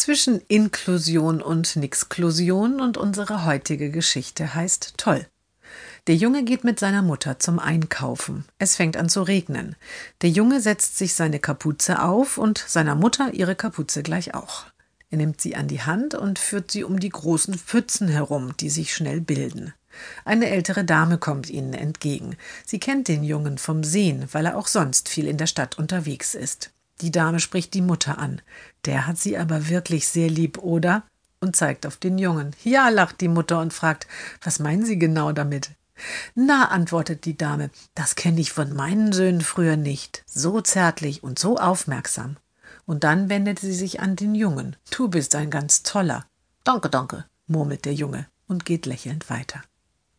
zwischen Inklusion und Nixklusion und unsere heutige Geschichte heißt Toll. Der Junge geht mit seiner Mutter zum Einkaufen. Es fängt an zu regnen. Der Junge setzt sich seine Kapuze auf und seiner Mutter ihre Kapuze gleich auch. Er nimmt sie an die Hand und führt sie um die großen Pfützen herum, die sich schnell bilden. Eine ältere Dame kommt ihnen entgegen. Sie kennt den Jungen vom Sehen, weil er auch sonst viel in der Stadt unterwegs ist. Die Dame spricht die Mutter an. Der hat sie aber wirklich sehr lieb, oder? Und zeigt auf den Jungen. Ja, lacht die Mutter und fragt, was meinen Sie genau damit? Na, antwortet die Dame, das kenne ich von meinen Söhnen früher nicht. So zärtlich und so aufmerksam. Und dann wendet sie sich an den Jungen. Du bist ein ganz toller. Danke, danke, murmelt der Junge und geht lächelnd weiter.